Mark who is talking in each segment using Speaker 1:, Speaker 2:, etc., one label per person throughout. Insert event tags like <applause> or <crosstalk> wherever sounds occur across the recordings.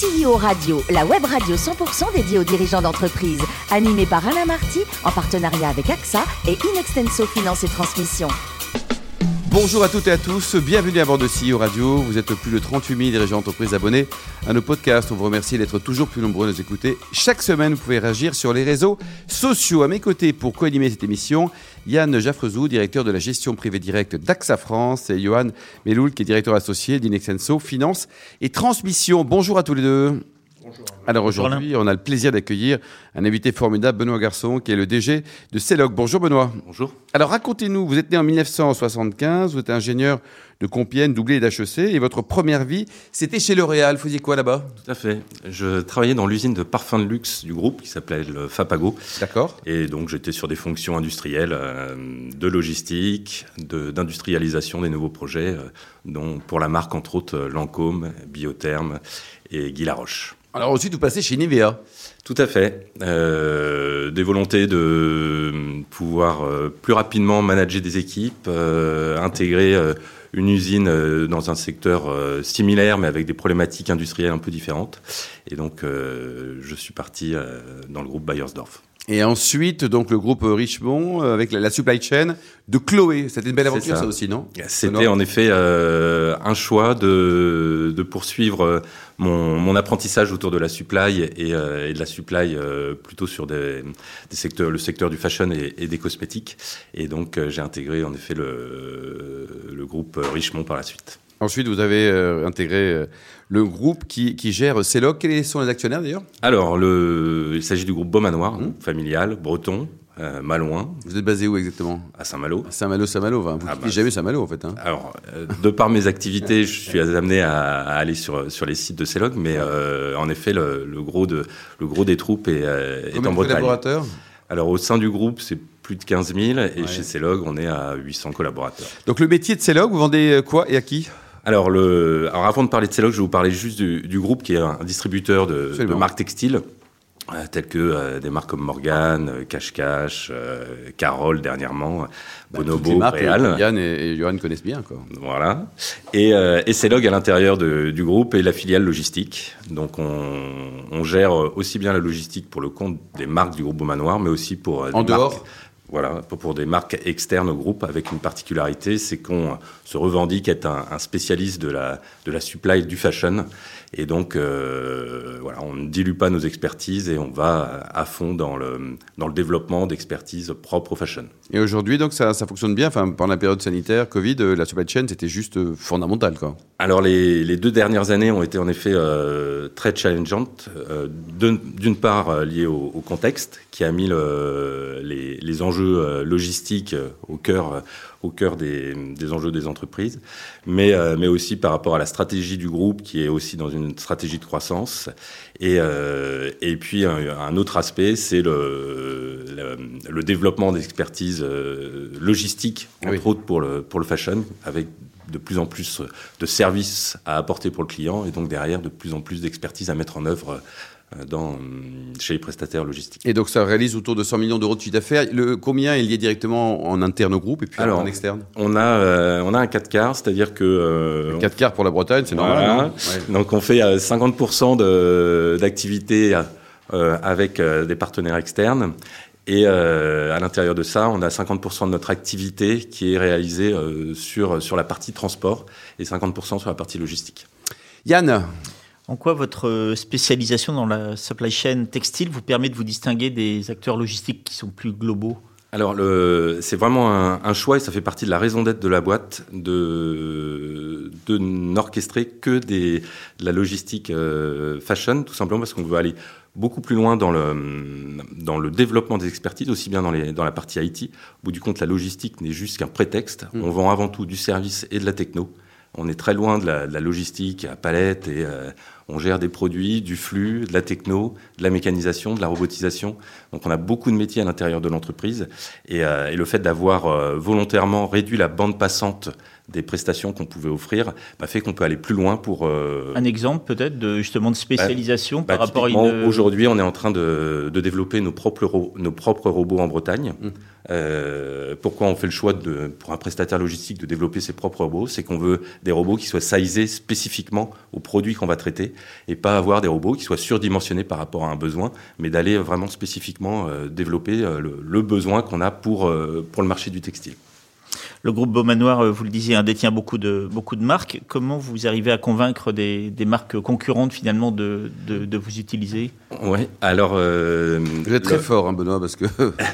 Speaker 1: CEO Radio, la web radio 100% dédiée aux dirigeants d'entreprise, animée par Alain Marty, en partenariat avec AXA et Inextenso Finance et Transmission.
Speaker 2: Bonjour à toutes et à tous, bienvenue à bord de CEO Radio. Vous êtes plus de 38 000 dirigeants d'entreprise abonnés à nos podcasts. On vous remercie d'être toujours plus nombreux à nous écouter. Chaque semaine, vous pouvez réagir sur les réseaux sociaux. À mes côtés, pour co-animer cette émission, Yann Jaffrezou, directeur de la gestion privée directe d'AXA France, et Johan Meloul, qui est directeur associé d'Inexenso Finance et Transmission. Bonjour à tous les deux. Alors aujourd'hui, on a le plaisir d'accueillir un invité formidable, Benoît Garçon, qui est le DG de CELOC. Bonjour Benoît.
Speaker 3: Bonjour.
Speaker 2: Alors racontez-nous, vous êtes né en 1975, vous êtes ingénieur de Compiègne, doublé d'HEC, et votre première vie, c'était chez L'Oréal. Vous faisiez quoi là-bas?
Speaker 3: Tout à fait. Je travaillais dans l'usine de parfums de luxe du groupe qui s'appelait le Fapago.
Speaker 2: D'accord.
Speaker 3: Et donc j'étais sur des fonctions industrielles, euh, de logistique, de- d'industrialisation des nouveaux projets, euh, dont pour la marque entre autres euh, Lancôme, Biotherme et Guy Laroche.
Speaker 2: Alors ensuite, vous passez chez Nivea.
Speaker 3: Tout à fait. Euh, des volontés de pouvoir euh, plus rapidement manager des équipes, euh, intégrer euh, une usine euh, dans un secteur similaire mais avec des problématiques industrielles un peu différentes. Et donc, je suis parti dans le groupe Bayersdorf.
Speaker 2: Et ensuite, donc le groupe Richemont, euh, avec la, la supply chain de Chloé. C'était une belle aventure, ça.
Speaker 3: ça.
Speaker 2: aussi, non?
Speaker 3: C'était en effet euh, un choix de, de poursuivre euh, mon, mon apprentissage autour de la supply et, euh, et de la supply euh, plutôt sur des, des secteurs, le secteur du fashion et, et des cosmétiques. Et donc euh, j'ai intégré en effet le, le groupe Richemont par la suite.
Speaker 2: Ensuite, vous avez euh, intégré euh, le groupe qui, qui gère CELOC. Quels sont les actionnaires d'ailleurs?
Speaker 3: Alors le, il s'agit du groupe Beaumanoir,
Speaker 2: Mmh.
Speaker 3: familial, breton, euh, malouin,
Speaker 2: Vous êtes basé où exactement?
Speaker 3: À Saint-Malo.
Speaker 2: Saint-Malo, Saint-Malo. Enfin, vous
Speaker 3: Ah bah,
Speaker 2: jamais Saint-Malo en fait. Hein.
Speaker 3: Alors, euh, de par mes activités, je suis amené à, à aller sur, sur les sites de CELOG, mais euh, en effet, le, le gros de, le gros des troupes est, euh, est
Speaker 2: Combien
Speaker 3: en
Speaker 2: de
Speaker 3: Bretagne.
Speaker 2: collaborateurs?
Speaker 3: Alors, au sein du groupe, c'est plus de 15 000, et
Speaker 2: Ouais.
Speaker 3: chez CELOG, on est à 800 collaborateurs.
Speaker 2: Donc le métier de CELOC, vous vendez euh, quoi et à qui?
Speaker 3: Alors, le, alors, avant de parler de CELOG, je vais vous parler juste du, du groupe qui est un distributeur de, de marques textiles. euh, Telles que euh, des marques comme Morgan, euh, Cache Cache, euh, Carole dernièrement,
Speaker 2: les
Speaker 3: Bonobo,
Speaker 2: euh, Yann et, et Johan connaissent bien. Quoi.
Speaker 3: Voilà. Et, euh, et CELOG à l'intérieur du groupe et la filiale logistique. Donc on, on gère aussi bien la logistique pour le compte des marques du groupe Beaumanoir, mais aussi pour euh,
Speaker 2: En dehors
Speaker 3: marques- voilà, pour, des marques externes au groupe, avec une particularité, c'est qu'on se revendique être un, un spécialiste de la, de la supply du fashion. Et donc, euh, voilà, on ne dilue pas nos expertises et on va à fond dans le, dans le développement d'expertise propre au fashion.
Speaker 2: Et aujourd'hui, donc ça, ça fonctionne bien? Enfin, pendant la période sanitaire, Covid, euh, la supply chain, c'était juste euh, fondamental. Quoi.
Speaker 3: Alors les, les deux dernières années ont été en effet euh, très challengeantes, euh, d'une part liées au, au contexte qui a mis le- les, les enjeux euh, logistiques euh, au cœur, euh, au cœur des, des enjeux des entreprises, mais, mais aussi par rapport à la stratégie du groupe qui est aussi dans une stratégie de croissance. Et, et puis un, un autre aspect, c'est le, le, le développement d'expertise logistique, entre
Speaker 2: Oui.
Speaker 3: autres pour le, pour le fashion, avec de plus en plus de services à apporter pour le client et donc derrière de plus en plus d'expertise à mettre en œuvre dans, chez les prestataires logistiques.
Speaker 2: Et donc ça réalise autour de 100 millions d'euros de chiffre d'affaires. Le, combien est lié directement en interne au groupe et puis
Speaker 3: Alors,
Speaker 2: en externe?
Speaker 3: On a, euh, on a un 4 quarts, c'est-à-dire que... euh,
Speaker 2: 4 quarts pour la Bretagne, c'est
Speaker 3: Voilà.
Speaker 2: normal. Ouais.
Speaker 3: Donc on fait euh, 50% de- d'activité euh, avec euh, des partenaires externes. Et euh, à l'intérieur de ça, on a 50% de notre activité qui est réalisée euh, sur, sur la partie transport et 50% sur la partie logistique.
Speaker 2: Yann,
Speaker 4: En quoi votre euh, spécialisation dans la supply chain textile vous permet de vous distinguer des acteurs logistiques qui sont plus globaux?
Speaker 3: Alors, le- c'est vraiment un, un choix et ça fait partie de la raison d'être de la boîte de, de n'orchestrer que des, de la logistique euh, fashion, tout simplement parce qu'on veut aller beaucoup plus loin dans le, dans le développement des expertises, aussi bien dans, les, dans la partie IT. Au bout du compte, la logistique n'est juste qu'un prétexte. On vend avant tout du service et de la techno. On est très loin de la, de la logistique à palette et euh, on gère des produits, du flux, de la techno, de la mécanisation, de la robotisation. Donc on a beaucoup de métiers à l'intérieur de l'entreprise et, euh, et le fait d'avoir euh, volontairement réduit la bande passante des prestations qu'on pouvait offrir, bah, fait qu'on peut aller plus loin pour.
Speaker 4: Euh, Un exemple peut-être de justement de spécialisation
Speaker 3: bah,
Speaker 4: par rapport à
Speaker 3: une. Aujourd'hui, on est en train de, de développer nos propres, nos propres robots en Bretagne. Mmh. Euh, pourquoi on fait le choix pour un prestataire logistique de développer ses propres robots? C'est qu'on veut des robots qui soient sizés spécifiquement aux produits qu'on va traiter et pas avoir des robots qui soient surdimensionnés par rapport à un besoin, mais d'aller vraiment spécifiquement euh, développer euh, le, le, besoin qu'on a pour, pour le marché du textile.
Speaker 4: Le groupe Beaumanoir, euh, vous le disiez, détient beaucoup de, beaucoup de marques. Comment vous arrivez à convaincre des, des marques concurrentes finalement de, de, de vous utiliser?
Speaker 3: Oui, alors... Euh,
Speaker 2: vous êtes très fort, hein, Benoît, parce que...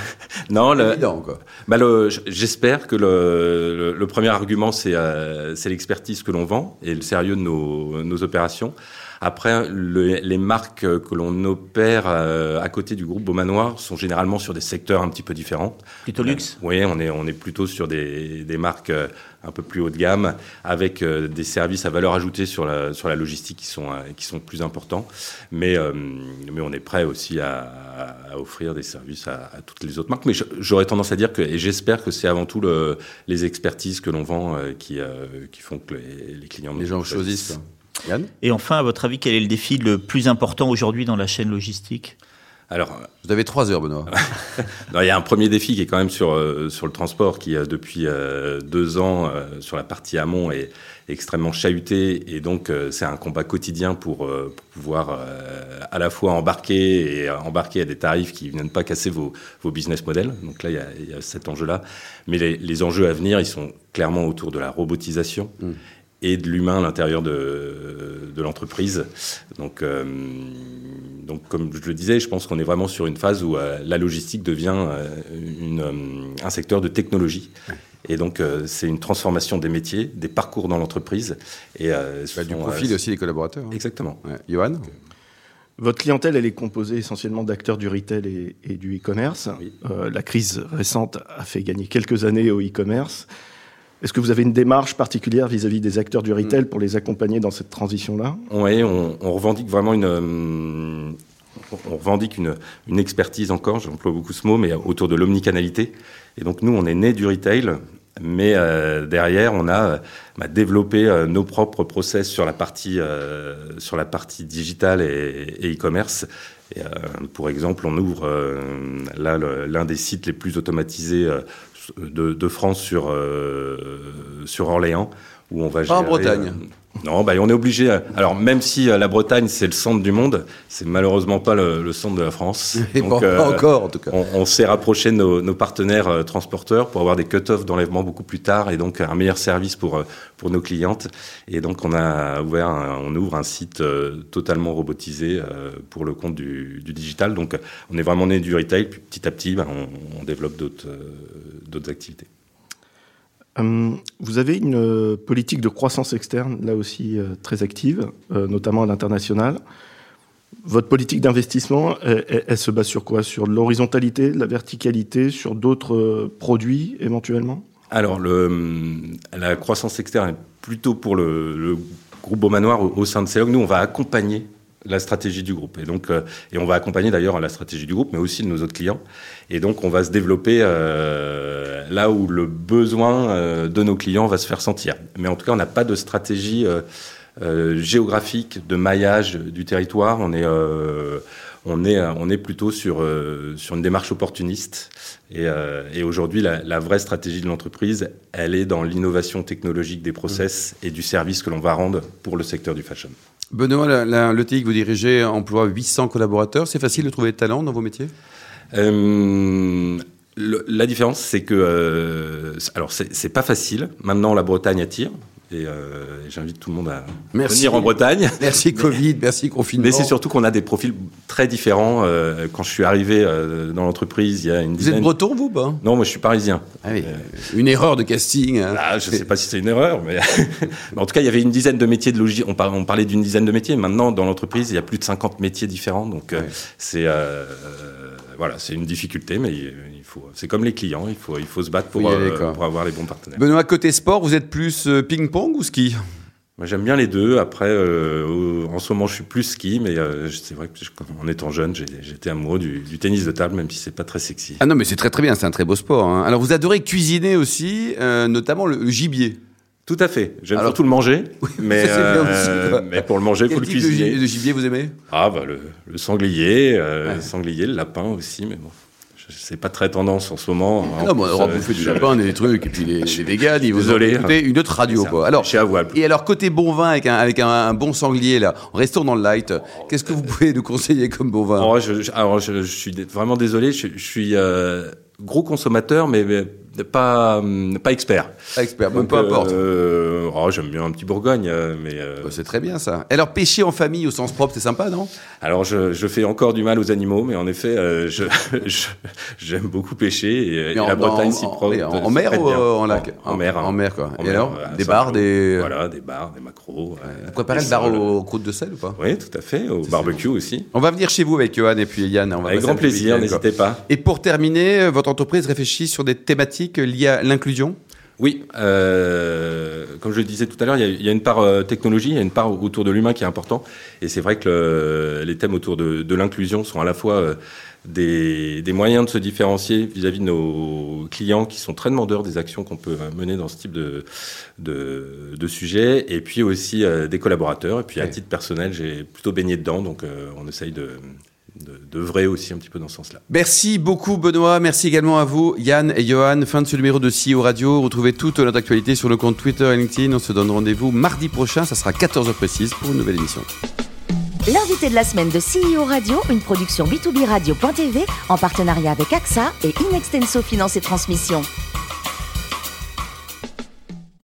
Speaker 2: <laughs>
Speaker 3: non, le, <laughs> évident, quoi. Bah J'espère que le, le, premier argument, c'est euh, l'expertise que l'on vend et le sérieux de nos, nos opérations. Après, les marques que l'on opère euh, à côté du groupe Beaumanoir sont généralement sur des secteurs un petit peu différents.
Speaker 4: Plutôt luxe
Speaker 3: Oui, on est, on est plutôt sur des, des marques euh, un peu plus haut de gamme, avec euh, des services à valeur ajoutée sur la, sur la logistique qui sont, qui sont plus importants. Mais, mais on est prêt aussi à, à offrir des services à, à, toutes les autres marques. Mais j'aurais tendance à dire que, et j'espère que c'est avant tout le, les expertises que l'on vend qui, qui font que les, les clients...
Speaker 2: Les gens choisissent.
Speaker 4: Et enfin, à votre avis, quel est le défi le plus important aujourd'hui dans la chaîne logistique?
Speaker 2: Alors, vous avez trois heures, Benoît. <laughs>
Speaker 3: il y a un premier défi qui est quand même sur euh, sur le transport, qui depuis euh, deux ans euh, sur la partie amont est, extrêmement chahuté, et donc c'est un combat quotidien pour, pour pouvoir à la fois embarquer et embarquer à des tarifs qui ne viennent pas casser vos, vos business models. Donc là, il y a, il y a cet enjeu-là. Mais les, les, enjeux à venir, ils sont clairement autour de la robotisation. Mmh et de l'humain à l'intérieur de, de l'entreprise. Donc, euh, donc, comme je le disais, je pense qu'on est vraiment sur une phase où euh, la logistique devient euh, une, euh, un secteur de technologie. Et donc, euh, c'est une transformation des métiers, des parcours dans l'entreprise. Et
Speaker 2: bah, du profil aussi des collaborateurs. Hein.
Speaker 3: Exactement.
Speaker 2: Ouais. Johan?
Speaker 5: Votre clientèle, elle est composée essentiellement d'acteurs du retail et, et du e-commerce. Oui. la crise récente a fait gagner quelques années au e-commerce. Est-ce que vous avez une démarche particulière vis-à-vis des acteurs du retail pour les accompagner dans cette transition-là?
Speaker 3: Oui, on, revendique vraiment une, euh, on revendique une, expertise encore, j'emploie beaucoup ce mot, mais autour de l'omnicanalité. Et donc nous, on est né du retail, mais euh, derrière, on a bah, développé euh, nos propres process sur la partie euh, sur la partie digitale et e-commerce. Et, pour exemple, on ouvre là l'un des sites les plus automatisés de, de France sur, euh, sur Orléans, où on va
Speaker 2: gérer, Pas en Bretagne.
Speaker 3: Euh, non, bah, on est obligé. Alors, même si euh, la Bretagne, c'est le centre du monde, c'est malheureusement pas le, le, centre de la France. <laughs>
Speaker 2: Et Donc, pas encore, en tout cas.
Speaker 3: On, on s'est rapproché de nos, nos partenaires euh, transporteurs pour avoir des cut-offs d'enlèvement beaucoup plus tard et donc un meilleur service pour, pour nos clientes. Et donc, on a ouvert, un, on ouvre un site euh, totalement robotisé euh, pour le compte du, du, digital. Donc, on est vraiment né du retail. Puis, petit à petit, bah, on, on, développe d'autres activités.
Speaker 5: Hum, vous avez une euh, politique de croissance externe, là aussi euh, très active, euh, notamment à l'international. Votre politique d'investissement, elle, se base sur quoi? Sur l'horizontalité, la verticalité, sur d'autres produits éventuellement?
Speaker 3: Alors, la croissance externe est plutôt pour le, groupe Beaumanoir au, au sein de CEOG. Nous, on va accompagner la stratégie du groupe. Et donc, euh, et on va accompagner d'ailleurs la stratégie du groupe, mais aussi de nos autres clients. Et donc, on va se développer euh, là où le besoin euh, de nos clients va se faire sentir. Mais en tout cas, on n'a pas de stratégie euh, euh, géographique de maillage du territoire. On est on est, on est plutôt sur, sur une démarche opportuniste. Et, et aujourd'hui, la, la, vraie stratégie de l'entreprise, elle est dans l'innovation technologique des process mmh. et du service que l'on va rendre pour le secteur du fashion.
Speaker 2: Benoît, l'ETI que vous dirigez emploie 800 collaborateurs. C'est facile de trouver des talents dans vos métiers?
Speaker 3: Euh, La différence, c'est que... Euh, alors, c'est pas facile. Maintenant, la Bretagne attire. Et euh, j'invite tout le monde à merci. venir en Bretagne. <laughs>
Speaker 2: Merci Covid, merci confinement.
Speaker 3: Mais c'est surtout qu'on a des profils très différents. Euh, quand je suis arrivé euh, dans l'entreprise, il y a une
Speaker 2: Vous
Speaker 3: dizaine...
Speaker 2: êtes breton, vous pas?
Speaker 3: Non, moi je suis parisien.
Speaker 2: Ah oui. Une erreur de casting. Hein.
Speaker 3: Ah, je ne sais pas si c'est une erreur, <laughs> mais... en tout cas, il y avait une dizaine de métiers de logique. On, par... on parlait d'une dizaine de métiers. Maintenant, dans l'entreprise, il y a plus de 50 métiers différents. Donc, c'est voilà, c'est une difficulté, mais il faut. C'est comme les clients, il faut, il faut se battre pour, pour avoir les bons partenaires.
Speaker 2: Benoît, côté sport, vous êtes plus euh, ping-pong ou ski?
Speaker 3: Moi, j'aime bien les deux. Après, euh, en ce moment, je suis plus ski, mais euh, c'est vrai que je, en étant jeune, j'étais amoureux du, du, tennis de table, même si c'est pas très sexy.
Speaker 2: Ah non, mais c'est très très bien, c'est un très beau sport. Hein. Alors, vous adorez cuisiner aussi, euh, notamment le, le gibier.
Speaker 3: Tout à fait. J'aime surtout le manger, <laughs> mais,
Speaker 2: ça, c'est bien aussi,
Speaker 3: mais pour le manger, il faut
Speaker 2: Quel
Speaker 3: le cuisiner.
Speaker 2: gi- de gibier vous aimez?
Speaker 3: Ah bah le, le sanglier,
Speaker 2: Ouais.
Speaker 3: le sanglier, le lapin aussi, mais bon, c'est pas très tendance en ce moment. hein.
Speaker 2: Non, mais on
Speaker 3: Ça,
Speaker 2: aura bouffé du lapin, des trucs, et puis les, les véganes, ils vous ont
Speaker 3: Désolé,
Speaker 2: écouté une autre radio, quoi. Alors,
Speaker 3: Chez Avoine.
Speaker 2: et alors, côté bon vin avec un, avec un, un bon sanglier, là, restons dans le light, qu'est-ce que vous pouvez nous conseiller comme bon vin?
Speaker 3: Oh, je, je- alors je, je suis vraiment désolé, je, je suis euh, gros consommateur, mais, mais pas hum, pas expert.
Speaker 2: Expert, bon,
Speaker 3: Donc,
Speaker 2: peu importe.
Speaker 3: euh, oh, j'aime bien un petit Bourgogne, euh, mais euh,
Speaker 2: Bah, C'est très bien ça. Et alors, pêcher en famille au sens propre, c'est sympa, non?
Speaker 3: Alors je, je fais encore du mal aux animaux, mais en effet, euh, je <laughs> j'aime beaucoup pêcher et,
Speaker 2: en-
Speaker 3: la Bretagne s'y
Speaker 2: mais en- mer ou, euh, en lac
Speaker 3: En, en mer. hein.
Speaker 2: En mer, quoi. Et
Speaker 3: mer,
Speaker 2: alors, des bars, des-
Speaker 3: Voilà, des bars, des macros.
Speaker 2: Vous préparez
Speaker 3: des
Speaker 2: le bar aux croûtes de sel ou pas?
Speaker 3: Oui, tout à fait, au barbecue aussi.
Speaker 2: On va venir chez vous avec Johan et puis Yann. On va
Speaker 3: Avec grand plaisir, n'hésitez pas.
Speaker 2: Et pour terminer, euh, votre entreprise réfléchit sur des thématiques liées à l'inclusion
Speaker 3: Oui, euh, comme je le disais tout à l'heure, il y a- il y, a une part euh, technologie, il y a une part autour de l'humain qui est important. Et c'est vrai que le- les thèmes autour de, de l'inclusion sont à la fois euh, des, des moyens de se différencier vis-à-vis de nos clients qui sont très demandeurs des actions qu'on peut mener dans ce type de, de, de sujet, et puis aussi des collaborateurs. Et puis à
Speaker 2: Ouais.
Speaker 3: titre personnel, j'ai plutôt baigné dedans, donc on essaye de de- d'œuvrer aussi un petit peu dans ce sens-là.
Speaker 2: Merci beaucoup Benoît, merci également à vous Yann et Johan. Fin de ce numéro de CEO Radio. Retrouvez toute notre actualité sur le compte Twitter et LinkedIn. On se donne rendez-vous mardi prochain, ça sera 14h précise pour une nouvelle émission.
Speaker 1: L'invité de la semaine de CEO Radio, une production B2B Radio.tv en partenariat avec AXA et Inextenso Finance et Transmission.